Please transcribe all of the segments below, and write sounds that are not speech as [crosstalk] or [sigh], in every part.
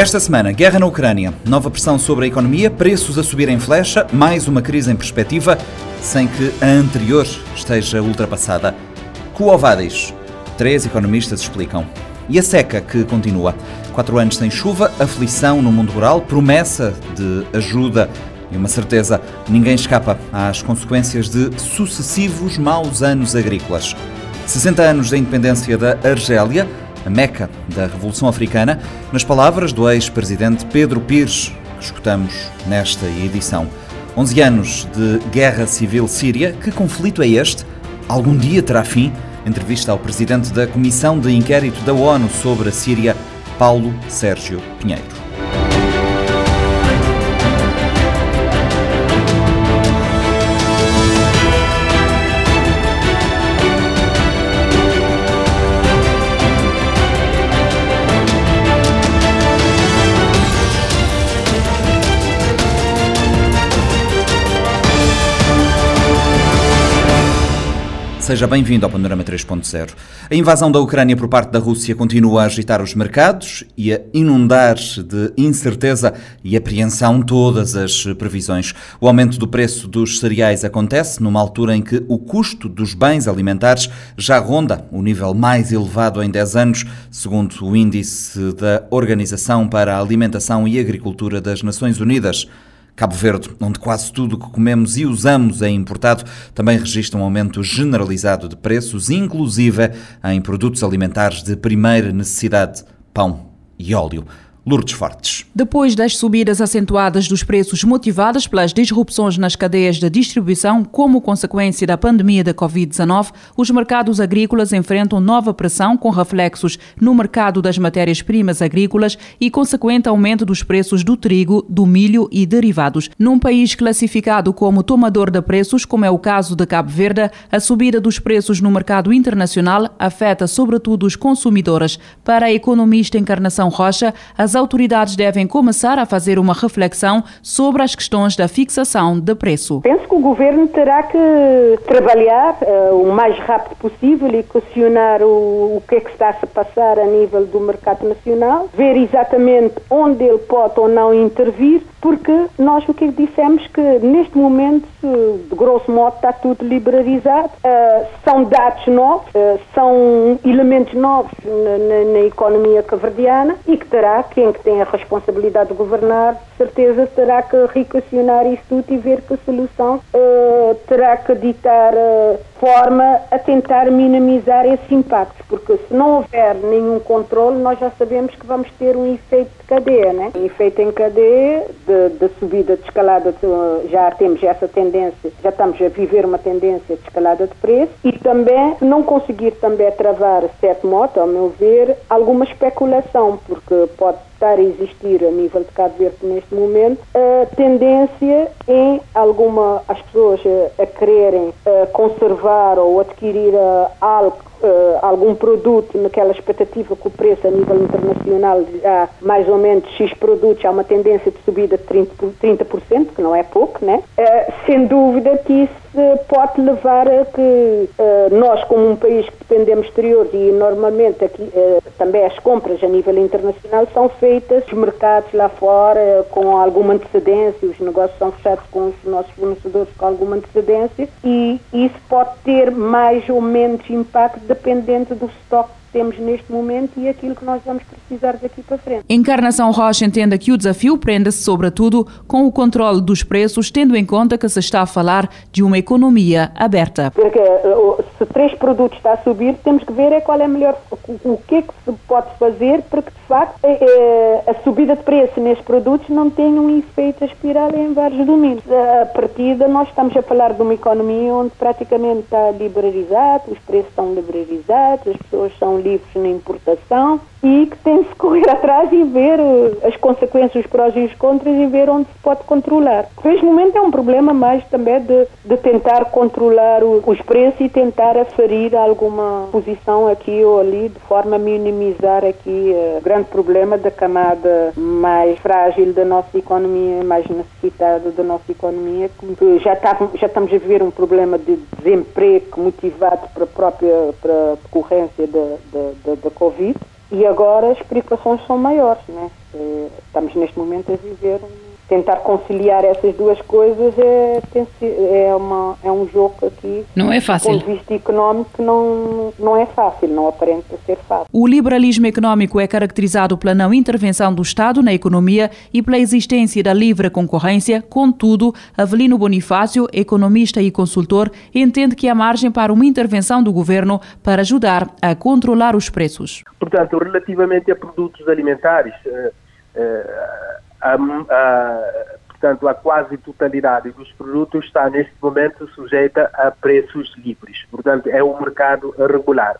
Esta semana, guerra na Ucrânia, nova pressão sobre a economia, preços a subir em flecha, mais uma crise em perspectiva, sem que a anterior esteja ultrapassada. Quo vadis? Três economistas explicam. E a seca que continua. Quatro anos sem chuva, aflição no mundo rural, promessa de ajuda e uma certeza: ninguém escapa às consequências de sucessivos maus anos agrícolas. 60 anos da independência da Argélia, a meca da Revolução Africana, nas palavras do ex-presidente Pedro Pires, que escutamos nesta edição. 11 anos de guerra civil síria, que conflito é este? Algum dia terá fim? Entrevista ao presidente da Comissão de Inquérito da ONU sobre a Síria, Paulo Sérgio Pinheiro. Seja bem-vindo ao Panorama 3.0. A invasão da Ucrânia por parte da Rússia continua a agitar os mercados e a inundar de incerteza e apreensão todas as previsões. O aumento do preço dos cereais acontece numa altura em que o custo dos bens alimentares já ronda o nível mais elevado em 10 anos, segundo o índice da Organização para a Alimentação e Agricultura das Nações Unidas. Cabo Verde, onde quase tudo o que comemos e usamos é importado, também registra um aumento generalizado de preços, inclusive em produtos alimentares de primeira necessidade, pão e óleo. Lourdes Fortes. Depois das subidas acentuadas dos preços motivadas pelas disrupções nas cadeias de distribuição como consequência da pandemia da Covid-19, os mercados agrícolas enfrentam nova pressão com reflexos no mercado das matérias-primas agrícolas e consequente aumento dos preços do trigo, do milho e derivados. Num país classificado como tomador de preços, como é o caso de Cabo Verde, a subida dos preços no mercado internacional afeta sobretudo os consumidores. Para a economista Encarnação Rocha, as autoridades devem começar a fazer uma reflexão sobre as questões da fixação de preço. Penso que o governo terá que trabalhar uh, o mais rápido possível e questionar o, o que é que está a se passar a nível do mercado nacional, ver exatamente onde ele pode ou não intervir, porque nós o que dissemos que neste momento, de grosso modo, está tudo liberalizado, uh, são dados novos, uh, são elementos novos na, na, na economia caverdiana e que terá que quem que tem a responsabilidade de governar, certeza terá que reequacionar isso tudo e ver que solução uh, terá que ditar uh, forma a tentar minimizar esse impacto, porque se não houver nenhum controle, nós já sabemos que vamos ter um efeito de cadeia, né? Um efeito em cadeia de, de subida de escalada, de, já temos essa tendência, já estamos a viver uma tendência de escalada de preço e também não conseguir também travar, certo modo, ao meu ver, alguma especulação, porque pode estar a existir a nível de Cabo Verde neste momento, a tendência em alguma, as pessoas a, a quererem a conservar ou adquirir algo Uh, algum produto naquela expectativa que o preço a nível internacional há mais ou menos X produtos, há uma tendência de subida de 30%, 30% que não é pouco, né? Uh, sem dúvida que isso pode levar a que uh, nós, como um país que dependemos exterior e normalmente aqui uh, também as compras a nível internacional são feitas nos mercados lá fora com alguma antecedência, os negócios são fechados com os nossos fornecedores com alguma antecedência e isso pode ter mais ou menos impacto dependente do estoque temos neste momento e aquilo que nós vamos precisar daqui para frente. Encarnação Rocha entenda que o desafio prende-se, sobretudo, com o controle dos preços, tendo em conta que se está a falar de uma economia aberta. Porque eh, se três produtos está a subir, temos que ver é qual é melhor, o que é que se pode fazer para que, de facto, eh, eh, a subida de preço nestes produtos não tenha um efeito espiral em vários domínios. A partida, nós estamos a falar de uma economia onde praticamente está liberalizado, os preços estão liberalizados, as pessoas são livres na importação e que tem se correr atrás e ver uh, as consequências, os prós e os contras e ver onde se pode controlar. Neste momento é um problema mais também de, de tentar controlar os preços e tentar aferir alguma posição aqui ou ali de forma a minimizar aqui uh, o grande problema da camada mais frágil da nossa economia, mais necessitada da nossa economia, que já, está, já estamos a viver um problema de desemprego motivado para a própria para a decorrência da, da, da, Covid e agora as preocupações são maiores, né? É, estamos neste momento a viver tentar conciliar essas duas coisas é, é, uma, é um jogo aqui. Não é fácil. Do ponto de vista económico, não, não é fácil, não aparenta ser fácil. O liberalismo económico é caracterizado pela não intervenção do Estado na economia e pela existência da livre concorrência. Contudo, Avelino Bonifácio, economista e consultor, entende que há margem para uma intervenção do governo para ajudar a controlar os preços. Portanto, relativamente a produtos alimentares, uh, uh, a, a, portanto, a quase totalidade dos produtos está neste momento sujeita a preços livres. Portanto, é um mercado regular.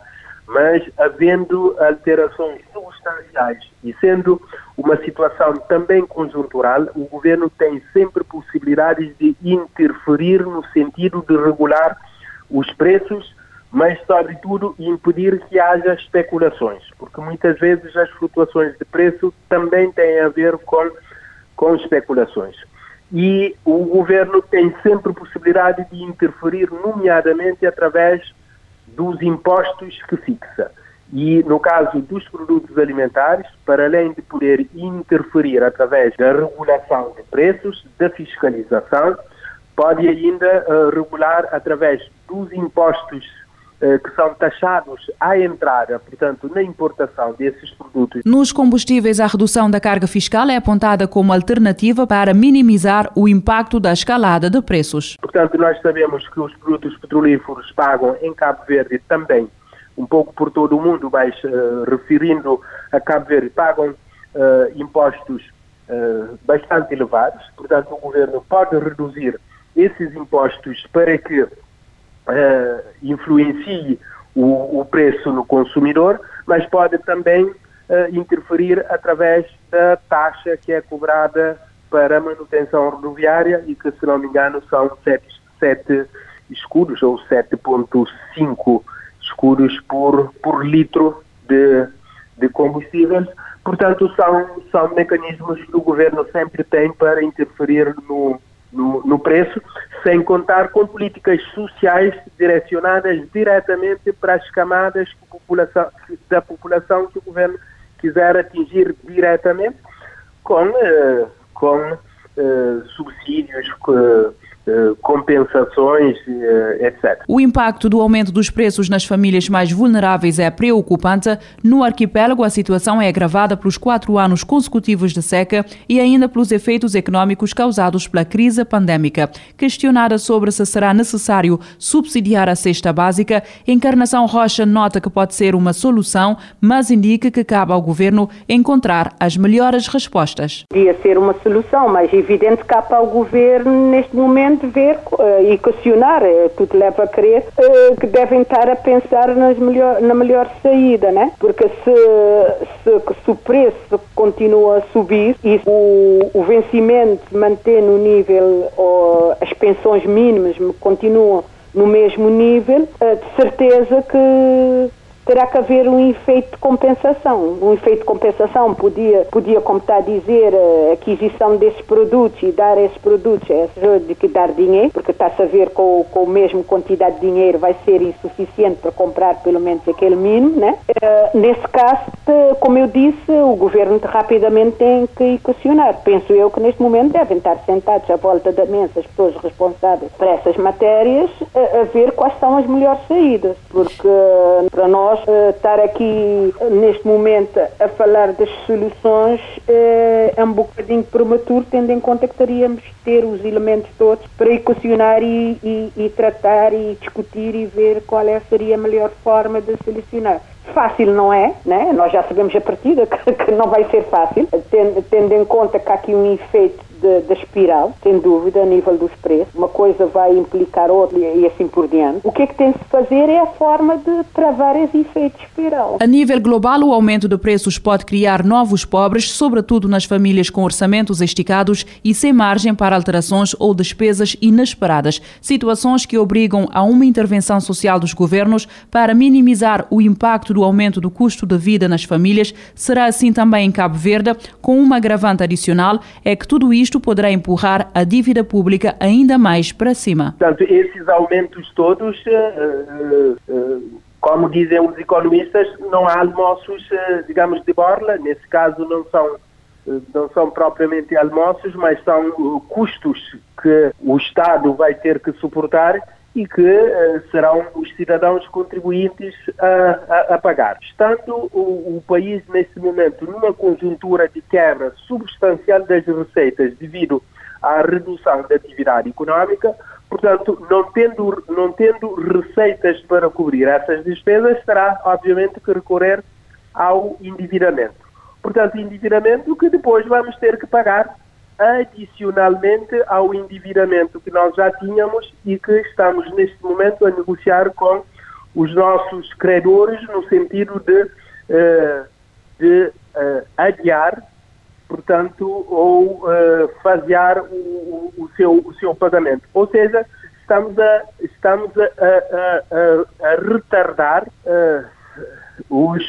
Mas havendo alterações substanciais e sendo uma situação também conjuntural, o governo tem sempre possibilidades de interferir no sentido de regular os preços, mas, sobretudo, impedir que haja especulações, porque muitas vezes as flutuações de preço também têm a ver com com especulações. E o governo tem sempre possibilidade de interferir, nomeadamente através dos impostos que fixa. E no caso dos produtos alimentares, para além de poder interferir através da regulação de preços, da fiscalização, pode ainda uh, regular através dos impostos que são taxados à entrada, portanto, na importação desses produtos. Nos combustíveis, a redução da carga fiscal é apontada como alternativa para minimizar o impacto da escalada de preços. Portanto, nós sabemos que os produtos petrolíferos pagam em Cabo Verde também, um pouco por todo o mundo, mas uh, referindo a Cabo Verde, pagam uh, impostos uh, bastante elevados. Portanto, o governo pode reduzir esses impostos para que uh, influencie o, o, preço no consumidor, mas pode também uh, interferir através da taxa que é cobrada para manutenção rodoviária e que, se não me engano, são 7, 7 escudos ou 7,5 escudos por, por litro de, de combustíveis. Portanto, são, são mecanismos que o governo sempre tem para interferir no, no, no preço, sem contar com políticas sociais direcionadas diretamente para as camadas população, da população que o governo quiser atingir diretamente com, uh, com uh, subsídios, uh, eh, compensações, eh, etc. O impacto do aumento dos preços nas famílias mais vulneráveis é preocupante. No arquipélago, a situação é agravada pelos quatro anos consecutivos de seca e ainda pelos efeitos económicos causados pela crise pandémica. Questionada sobre se será necessário subsidiar a cesta básica, Encarnação Rocha nota que pode ser uma solução, mas indica que cabe ao governo encontrar as melhores respostas. Podia ser uma solução, mas evidente que cabe ao governo neste momento ver uh, e questionar, uh, tudo leva a crer, uh, que devem estar a pensar melhor, na melhor saída, né? Porque se, se, se o preço continua a subir e o, o vencimento mantém no nível, ou as pensões mínimas continuam no mesmo nível, de certeza que terá que haver um efeito de compensação. Um efeito de compensação podia, podia como está a dizer, a aquisição desses produtos e dar esses produtos essas de que dar dinheiro, porque está-se a ver com, com a mesma quantidade de dinheiro vai ser insuficiente para comprar pelo menos aquele mínimo, né? Uh, nesse caso, como eu disse, o governo rapidamente tem que equacionar. Penso eu que neste momento devem estar sentados à volta da mesa as pessoas responsáveis por essas matérias a, a ver quais são as melhores saídas, porque para nós nós uh, estar aqui neste momento a falar das soluções uh, é um bocadinho prematuro, tendo em conta que teríamos de ter os elementos todos para equacionar e, e, e tratar e discutir e ver qual é, seria a melhor forma de solucionar. Fácil não é, né? nós já sabemos a partida [laughs] que, que não vai ser fácil, tendo, tendo em conta que há aqui um efeito da espiral, sem dúvida, a nível dos preços. Uma coisa vai implicar outra e assim por diante. O que é que tem de fazer é a forma de travar esse efeito de espiral. A nível global, o aumento de preços pode criar novos pobres, sobretudo nas famílias com orçamentos esticados e sem margem para alterações ou despesas inesperadas. Situações que obrigam a uma intervenção social dos governos para minimizar o impacto do aumento do custo de vida nas famílias. Será assim também em Cabo Verde, com uma agravante adicional, é que tudo isto isto poderá empurrar a dívida pública ainda mais para cima. Portanto, esses aumentos todos, uh, uh, como dizem os economistas, não há almoços, digamos, de borla. Nesse caso, não são não são propriamente almoços, mas são custos que o Estado vai ter que suportar e que uh, serão os cidadãos contribuintes a, a, a pagar. Estando o, o, país, neste momento, numa conjuntura de quebra substancial das receitas devido à redução da atividade económica, portanto, não tendo, não tendo receitas para cobrir essas despesas, terá, obviamente, que recorrer ao endividamento. Portanto, endividamento que depois vamos ter que pagar adicionalmente ao endividamento que nós já tínhamos e que estamos neste momento a negociar com os nossos credores no sentido de, uh, de uh, adiar, portanto, ou uh, fasear o, o, seu, o seu pagamento. Ou seja, estamos a, estamos a, a, a, a retardar os,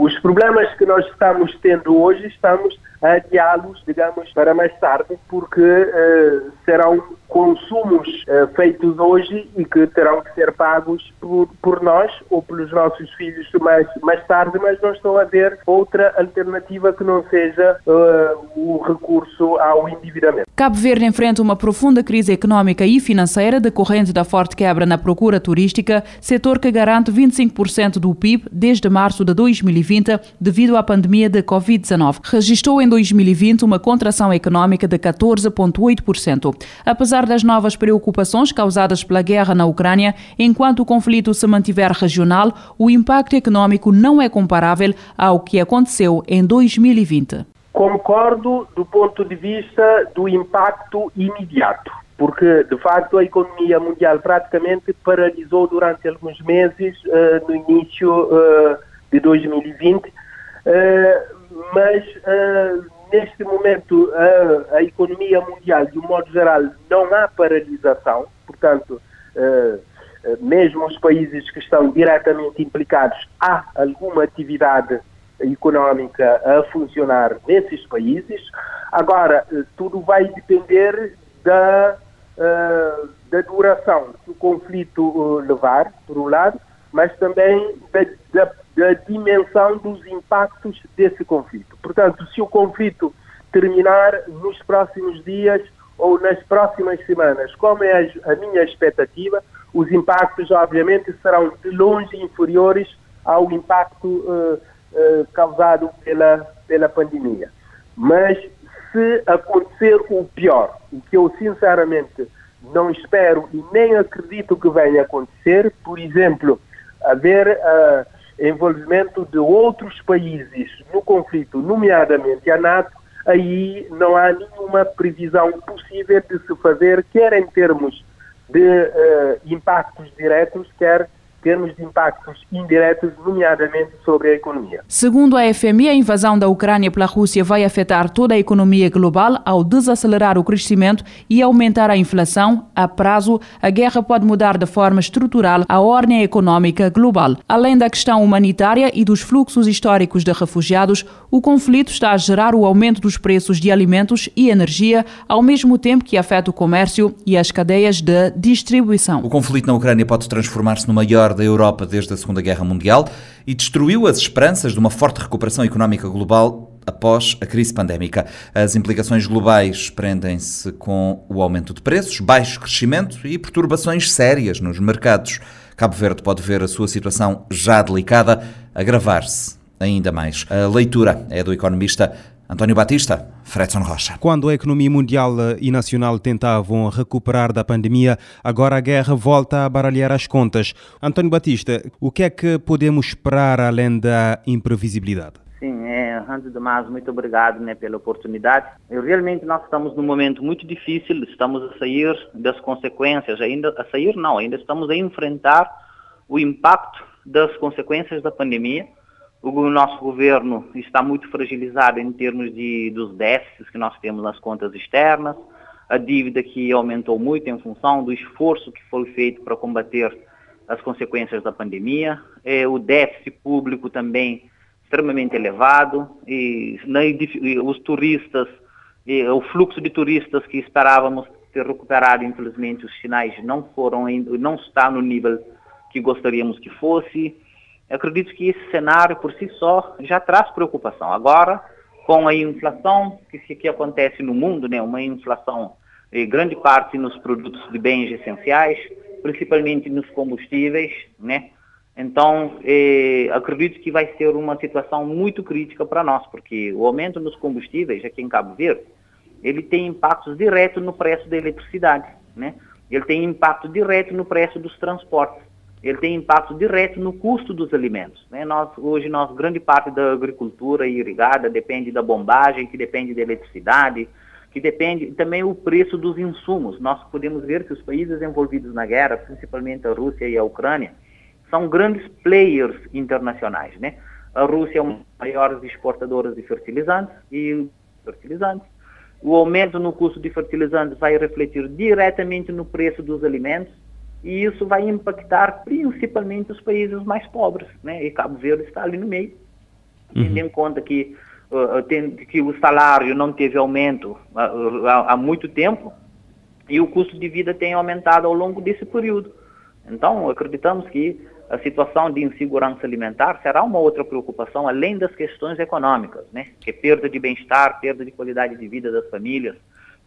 os problemas que nós estamos tendo hoje, estamos a adiá-los, digamos, para mais tarde, porque uh, serão consumos uh, feitos hoje e que terão que ser pagos por, por nós ou pelos nossos filhos mais, mais tarde, mas não estou a ver outra alternativa que não seja uh, o recurso ao endividamento. Cabo Verde enfrenta uma profunda crise económica e financeira decorrente da forte quebra na procura turística, setor que garante 25% do PIB desde março de 2020 devido à pandemia de Covid-19. Registrou em 2020 uma contração económica de 14,8%. Apesar das novas preocupações causadas pela guerra na Ucrânia, enquanto o conflito se mantiver regional, o impacto econômico não é comparável ao que aconteceu em 2020. Concordo do ponto de vista do impacto imediato, porque de facto a economia mundial praticamente paralisou durante alguns meses uh, no início uh, de 2020, uh, eh, mas neste momento a, economia mundial, de um modo geral, não há paralisação, portanto, mesmo os países que estão diretamente implicados, há alguma atividade económica a funcionar nesses países. Agora, tudo vai depender da, uh, da duração que o conflito levar, por um lado, mas também da, da da dimensão dos impactos desse conflito. Portanto, se o conflito terminar nos próximos dias ou nas próximas semanas, como é a minha expectativa, os impactos, obviamente, serão de longe inferiores ao impacto uh, causado pela, pela pandemia. Mas se acontecer o pior, o que eu sinceramente não espero e nem acredito que venha acontecer, por exemplo, haver uh, envolvimento de outros países no conflito, nomeadamente a NATO, aí não há nenhuma previsão possível de se fazer, quer em termos de uh, impactos diretos, quer termos de impactos indiretos, nomeadamente sobre a economia. Segundo a FMI, a invasão da Ucrânia pela Rússia vai afetar toda a economia global ao desacelerar o crescimento e aumentar a inflação. A prazo, a guerra pode mudar de forma estrutural a ordem econômica global. Além da questão humanitária e dos fluxos históricos de refugiados, o conflito está a gerar o aumento dos preços de alimentos e energia, ao mesmo tempo que afeta o comércio e as cadeias de distribuição. O conflito na Ucrânia pode transformar-se no maior da Europa desde a Segunda Guerra Mundial e destruiu as esperanças de uma forte recuperação económica global após a crise pandémica. As implicações globais prendem-se com o aumento de preços, baixo crescimento e perturbações sérias nos mercados. Cabo Verde pode ver a sua situação já delicada agravar-se ainda mais. A leitura é do economista António Batista, Fredson Rocha. Quando a economia mundial e nacional tentavam recuperar da pandemia, agora a guerra volta a baralhar as contas. António Batista, o que é que podemos esperar além da imprevisibilidade? Sim, é, antes de mais, muito obrigado né, pela oportunidade. Eu, realmente nós estamos num momento muito difícil, estamos a sair das consequências, ainda a sair não, ainda estamos a enfrentar o impacto das consequências da pandemia o nosso governo está muito fragilizado em termos de, dos déficits que nós temos nas contas externas, a dívida que aumentou muito em função do esforço que foi feito para combater as consequências da pandemia, é, o déficit público também extremamente elevado, e, e os turistas, e, o fluxo de turistas que esperávamos ter recuperado, infelizmente os sinais não foram, não está no nível que gostaríamos que fosse, eu acredito que esse cenário por si só já traz preocupação. Agora, com a inflação que, que acontece no mundo, né, uma inflação em grande parte nos produtos de bens essenciais, principalmente nos combustíveis, né? Então, eh, acredito que vai ser uma situação muito crítica para nós, porque o aumento nos combustíveis aqui em Cabo Verde, ele tem impactos diretos no preço da eletricidade, né? Ele tem impacto direto no preço dos transportes ele tem impacto direto no custo dos alimentos. Né? Nós, hoje, nós, grande parte da agricultura irrigada depende da bombagem, que depende da eletricidade, que depende também o preço dos insumos. Nós podemos ver que os países envolvidos na guerra, principalmente a Rússia e a Ucrânia, são grandes players internacionais. Né? A Rússia é uma das maiores exportadoras de fertilizantes e fertilizantes. O aumento no custo de fertilizantes vai refletir diretamente no preço dos alimentos e isso vai impactar principalmente os países mais pobres, né? E Cabo Verde está ali no meio, uhum. tendo em conta que, uh, tem, que o salário não teve aumento uh, há, há, muito tempo e o custo de vida tem aumentado ao longo desse período. Então, acreditamos que a situação de insegurança alimentar será uma outra preocupação, além das questões econômicas, né? Que é perda de bem-estar, perda de qualidade de vida das famílias,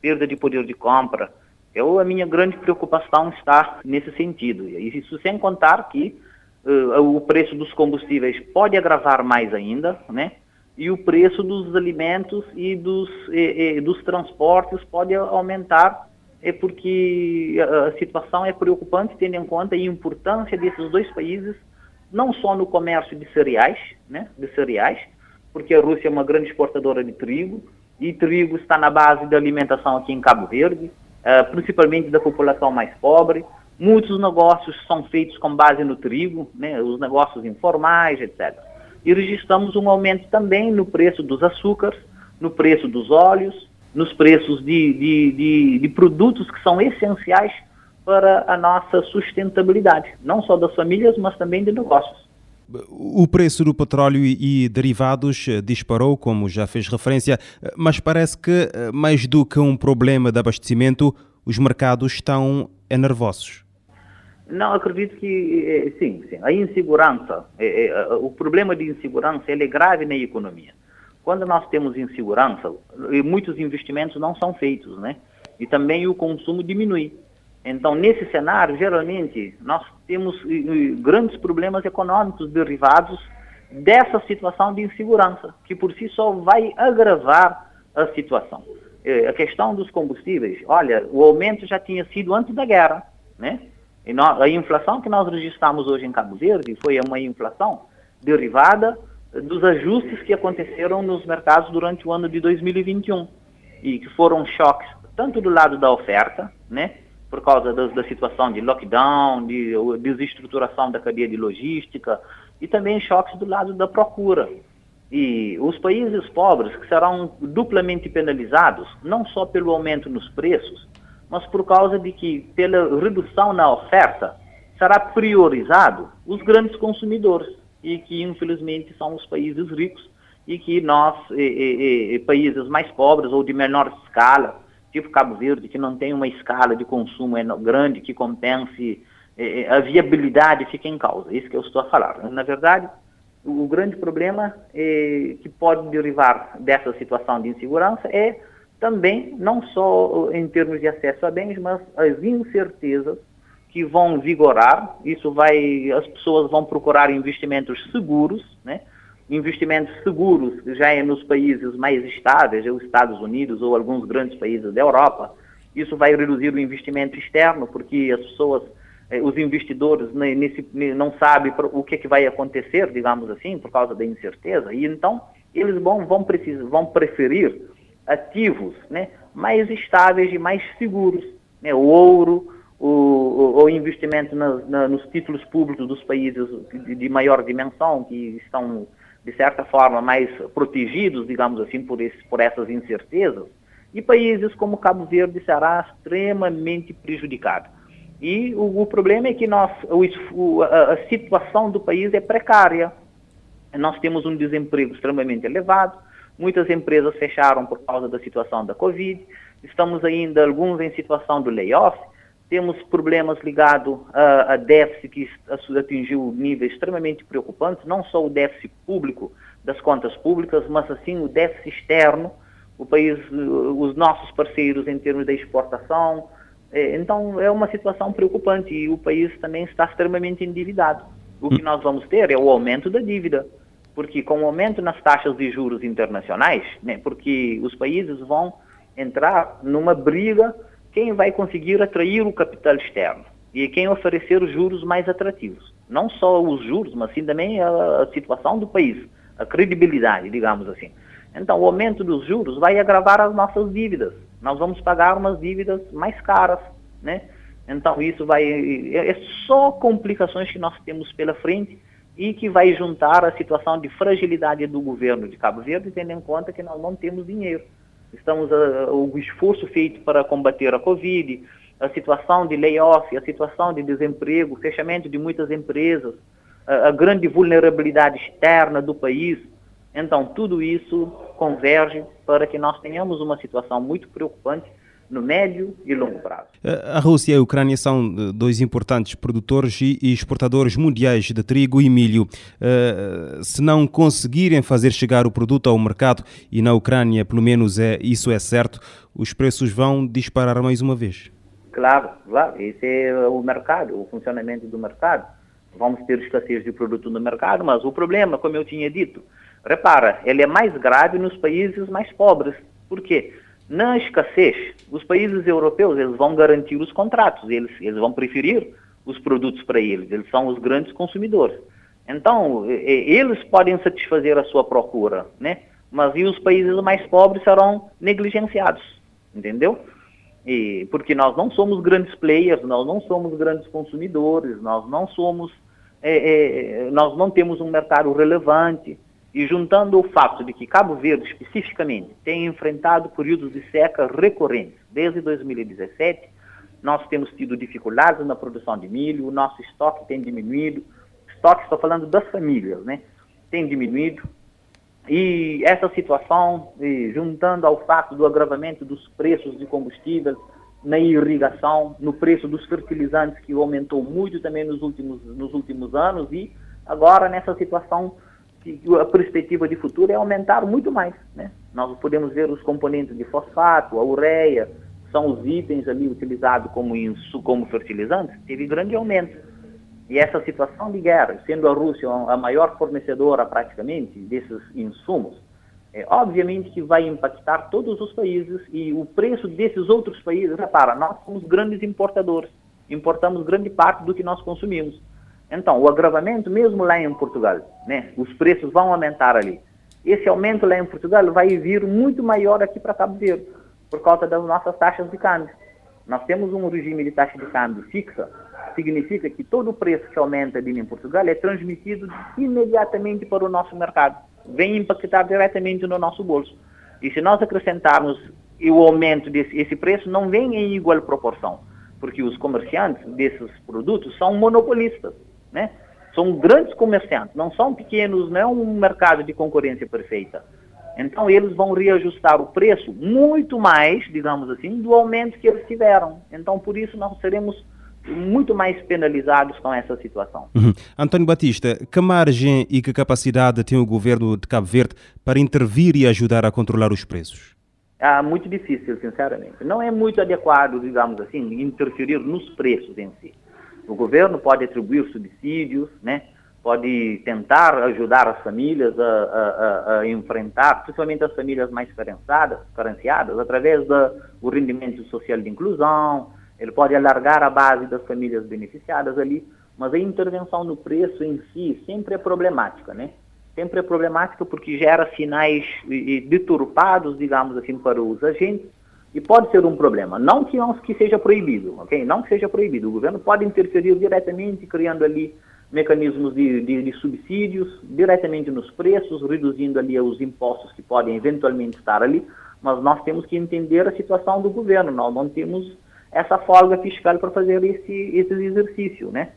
perda de poder de compra, eu, a minha grande preocupação está nesse sentido. E isso sem contar que uh, o preço dos combustíveis pode agravar mais ainda, né? E o preço dos alimentos e dos, e, e, dos transportes pode aumentar, é porque a situação é preocupante, tendo em conta a importância desses dois países, não só no comércio de cereais, né? De cereais, porque a Rússia é uma grande exportadora de trigo, e trigo está na base da alimentação aqui em Cabo Verde, principalmente da população mais pobre. Muitos negócios são feitos com base no trigo, né, os negócios informais, etc. E registramos um aumento também no preço dos açúcares, no preço dos óleos, nos preços de, de, de, de produtos que são essenciais para a nossa sustentabilidade, não só das famílias, mas também de negócios. O preço do petróleo e derivados eh, disparou, como já fez referência, eh, mas parece que, eh, mais do que um problema de abastecimento, os mercados estão nervosos. Não, acredito que sim, sim. A insegurança, o problema de insegurança é grave na economia. Quando nós temos insegurança, muitos investimentos não são feitos, né? E também o consumo diminui. Então, nesse cenário, geralmente, nós temos grandes problemas econômicos derivados dessa situação de insegurança, que por si só vai agravar a situação. A questão dos combustíveis, olha, o aumento já tinha sido antes da guerra, né? E nós, a inflação que nós registramos hoje em Cabo Verde foi uma inflação derivada dos ajustes que aconteceram nos mercados durante o ano de 2021 e que foram choques tanto do lado da oferta, né, por causa da, da situação de lockdown, de desestruturação da cadeia de logística e também choques do lado da procura. E os países pobres que serão duplamente penalizados, não só pelo aumento nos preços, mas por causa de que, pela redução na oferta, será priorizado os grandes consumidores, e que infelizmente são os países ricos, e que nós, e, e, e, países mais pobres ou de menor escala, tipo Cabo Verde, que não tem uma escala de consumo grande que compense, eh, eh, a viabilidade fica em causa. É isso que eu estou a falar. Na verdade, o grande problema eh, que pode derivar dessa situação de insegurança é também, não só em termos de acesso a bens, mas as incertezas que vão vigorar. Isso vai, as pessoas vão procurar investimentos seguros, né? Investimentos seguros já é nos países mais estáveis, os Estados Unidos ou alguns grandes países da Europa. Isso vai reduzir o investimento externo, porque as pessoas, eh, os investidores nesse, não sabem o que, que vai acontecer, digamos assim, por causa da incerteza. E então eles vão, vão, precisar, vão preferir ativos né, mais estáveis e mais seguros. Né, o ouro, o, o investimento na, na, nos títulos públicos dos países de, de maior dimensão, que estão de certa forma, mais protegidos, digamos assim, por, esse, por essas incertezas, e países como Cabo Verde será extremamente prejudicado. E o, o problema é que nós, o, a, a situação do país é precária. Nós temos um desemprego extremamente elevado, muitas empresas fecharam por causa da situação da Covid, estamos ainda, alguns em situação do layoff, temos problemas ligados a, a déficit que atingiu níveis extremamente preocupantes, não só o déficit público, das contas públicas, mas assim o déficit externo, o país, os nossos parceiros em termos da exportação. É, então é uma situação preocupante e o país também está extremamente endividado. O que hum. nós vamos ter é o aumento da dívida, porque com o aumento nas taxas de juros internacionais, né, porque os países vão entrar numa briga quem vai conseguir atrair o capital externo e quem oferecer os juros mais atrativos. Não só os juros, mas sim também a, situação do país, a credibilidade, digamos assim. Então, o aumento dos juros vai agravar as nossas dívidas. Nós vamos pagar umas dívidas mais caras, né? Então, isso vai... É, é só complicações que nós temos pela frente e que vai juntar a situação de fragilidade do governo de Cabo Verde, tendo em conta que nós não temos dinheiro. Estamos uh, o esforço feito para combater a Covid, a situação de layoff, a situação de desemprego, fechamento de muitas empresas, a grande vulnerabilidade externa do país. Então, tudo isso converge para que nós tenhamos uma situação muito preocupante no médio e longo prazo. A Rússia e a Ucrânia são eh, dois importantes produtores e exportadores mundiais de trigo e milho. Uh, se não conseguirem fazer chegar o produto ao mercado, e na Ucrânia pelo menos é, isso é certo, os preços vão disparar mais uma vez. Claro, claro. Esse é o mercado, o funcionamento do mercado. Vamos ter escassez de produto no mercado, mas o problema, como eu tinha dito, repara, ele é mais grave nos países mais pobres. Por quê? Na escassez, os países europeus eles vão garantir os contratos, eles, eles vão preferir os produtos para eles, eles são os grandes consumidores. Então, eles podem satisfazer a sua procura, né? Mas e os países mais pobres serão negligenciados, entendeu? E, porque nós não somos grandes players, nós não somos grandes consumidores, nós não somos, é, é, nós não temos um mercado relevante, e juntando o fato de que Cabo Verde, especificamente, tem enfrentado períodos de seca recorrentes desde 2017, nós temos tido dificuldades na produção de milho, o nosso estoque tem diminuído, estoque, estou falando das famílias, né? Tem diminuído. E essa situação, juntando ao fato do agravamento dos preços de combustíveis, na irrigação, no preço dos fertilizantes, que aumentou muito também nos últimos, nos últimos anos, e agora nessa situação que a perspectiva de futuro é aumentar muito mais. Né? Nós podemos ver os componentes de fosfato, a ureia, são os itens ali utilizados como, como fertilizantes, teve grande aumento. E essa situação de guerra, sendo a Rússia a maior fornecedora praticamente desses insumos, é, obviamente que vai impactar todos os países e o preço desses outros países, repara, nós somos grandes importadores, importamos grande parte do que nós consumimos. Então, o agravamento, mesmo lá em Portugal, né, os preços vão aumentar ali. Esse aumento lá em Portugal vai vir muito maior aqui para Cabo Verde, por causa das nossas taxas de câmbio. Nós temos um regime de taxa de câmbio fixa, significa que todo o preço que aumenta ali em Portugal é transmitido imediatamente para o nosso mercado, vem impactar diretamente no nosso bolso. E se nós acrescentarmos o aumento desse esse preço, não vem em igual proporção, porque os comerciantes desses produtos são monopolistas né? São grandes comerciantes, não são pequenos, não é um mercado de concorrência perfeita. Então eles vão reajustar o preço muito mais, digamos assim, do aumento que eles tiveram. Então por isso nós seremos muito mais penalizados com essa situação. Uhum. António Batista, que margem e que capacidade tem o governo de Cabo Verde para intervir e ajudar a controlar os preços? Ah, muito difícil, sinceramente. Não é muito adequado, digamos assim, interferir nos preços em si. O governo pode atribuir subsídios, né? pode tentar ajudar as famílias a, a, a, enfrentar, principalmente as famílias mais carenciadas, através do rendimento social de inclusão, ele pode alargar a base das famílias beneficiadas ali, mas a intervenção no preço em si sempre é problemática, né? Sempre é problemática porque gera sinais deturpados, digamos assim, para os agentes, e pode ser um problema. Não que, não que seja proibido, ok? Não que seja proibido. O governo pode interferir diretamente, criando ali mecanismos de, de, de, subsídios, diretamente nos preços, reduzindo ali os impostos que podem eventualmente estar ali, mas nós temos que entender a situação do governo, nós não temos essa folga fiscal para fazer esse, esse exercício, né?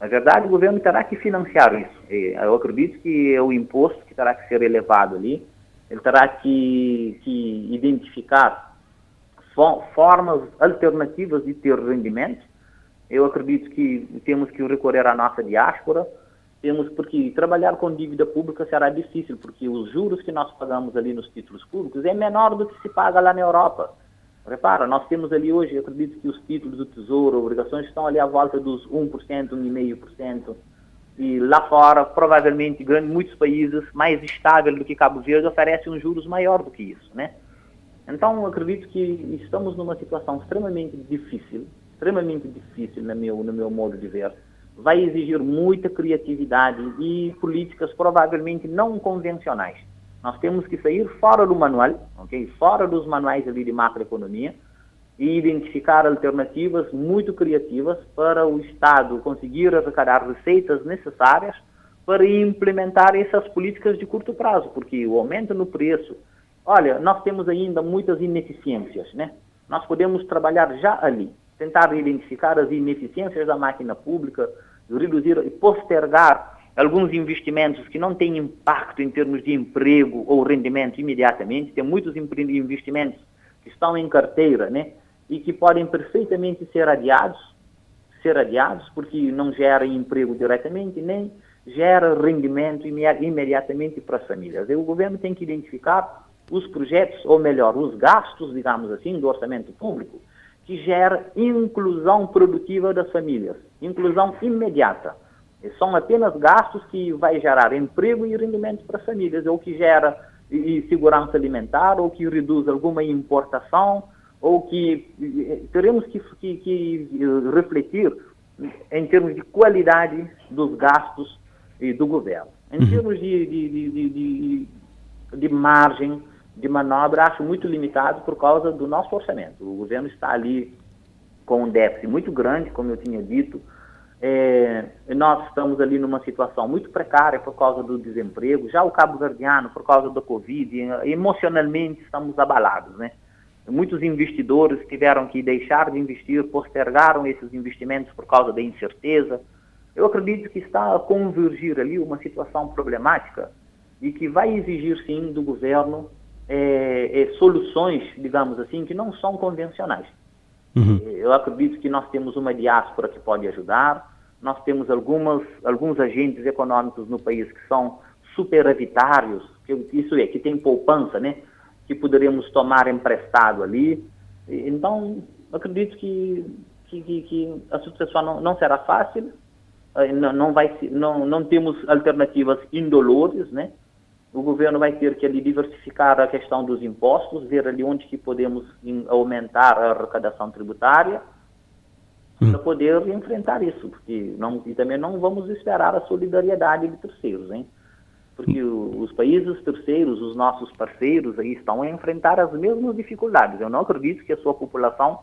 Na verdade, o governo terá que financiar isso. Eu acredito que é o imposto que terá que ser elevado ali, ele terá que, que identificar formas alternativas de ter rendimento. Eu acredito que temos que recorrer à nossa diáspora temos porque trabalhar com dívida pública será difícil, porque os juros que nós pagamos ali nos títulos públicos é menor do que se paga lá na Europa. Repara, nós temos ali hoje, acredito que os títulos do Tesouro, obrigações estão ali à volta dos 1%, 1,5%. E lá fora, provavelmente, grande, muitos países mais estáveis do que Cabo Verde oferecem um juros maior do que isso, né? Então, acredito que estamos numa situação extremamente difícil, extremamente difícil no meu, no meu modo de ver, vai exigir muita criatividade e políticas provavelmente não convencionais. Nós temos que sair fora do manual, okay? fora dos manuais ali de macroeconomia, e identificar alternativas muito criativas para o Estado conseguir arrecadar receitas necessárias para implementar essas políticas de curto prazo, porque o aumento no preço, olha, nós temos ainda muitas ineficiências, né? Nós podemos trabalhar já ali tentar identificar as ineficiências da máquina pública, reduzir e postergar alguns investimentos que não têm impacto em termos de emprego ou rendimento imediatamente. Tem muitos investimentos que estão em carteira, né? E que podem perfeitamente ser adiados, ser adiados, porque não geram emprego diretamente, nem gera rendimento imediatamente para as famílias. E o governo tem que identificar os projetos, ou melhor, os gastos, digamos assim, do orçamento público, que gera inclusão produtiva das famílias, inclusão imediata. São apenas gastos que vai gerar emprego e rendimento para as famílias, ou que gera e, e segurança alimentar, ou que reduz alguma importação, ou que teremos que, que, que refletir em termos de qualidade dos gastos do governo. Em uhum. termos de, de, de, de margem, de manobra acho muito limitado por causa do nosso orçamento. O governo está ali com um déficit muito grande, como eu tinha dito. É, nós estamos ali numa situação muito precária por causa do desemprego. Já o Cabo Verdeano, por causa da Covid, emocionalmente estamos abalados, né? Muitos investidores tiveram que deixar de investir, postergaram esses investimentos por causa da incerteza. Eu acredito que está a convergir ali uma situação problemática e que vai exigir, sim, do governo é, é, soluções, digamos assim, que não são convencionais. Uhum. Eu acredito que nós temos uma diáspora que pode ajudar, nós temos algumas, alguns agentes econômicos no país que são superavitários, que, isso é, que tem poupança, né, que poderíamos tomar emprestado ali. Então, acredito que, que, que, que a sucessão não, não será fácil, eh, não, não, vai, não, não temos alternativas indolores, né, o governo vai ter que ali diversificar a questão dos impostos, ver ali onde que podemos aumentar a arrecadação tributária hum. para poder enfrentar isso, porque não, e também não vamos esperar a solidariedade de terceiros, hein? Porque hum. os países terceiros, os nossos parceiros aí estão a enfrentar as mesmas dificuldades. Eu não acredito que a sua população